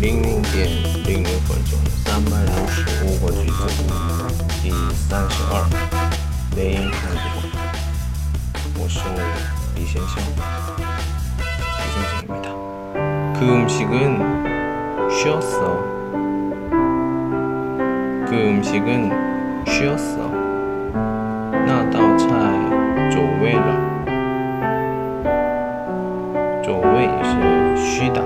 零零点零六分钟，三百六十五个句子，第三十二，내일 한국。我是李先生，李先生입니다。그음식은쉬었어。그음식은쉬었어。那道菜走味了。走味是虚的。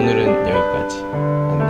오늘은 여기까지. 안녕.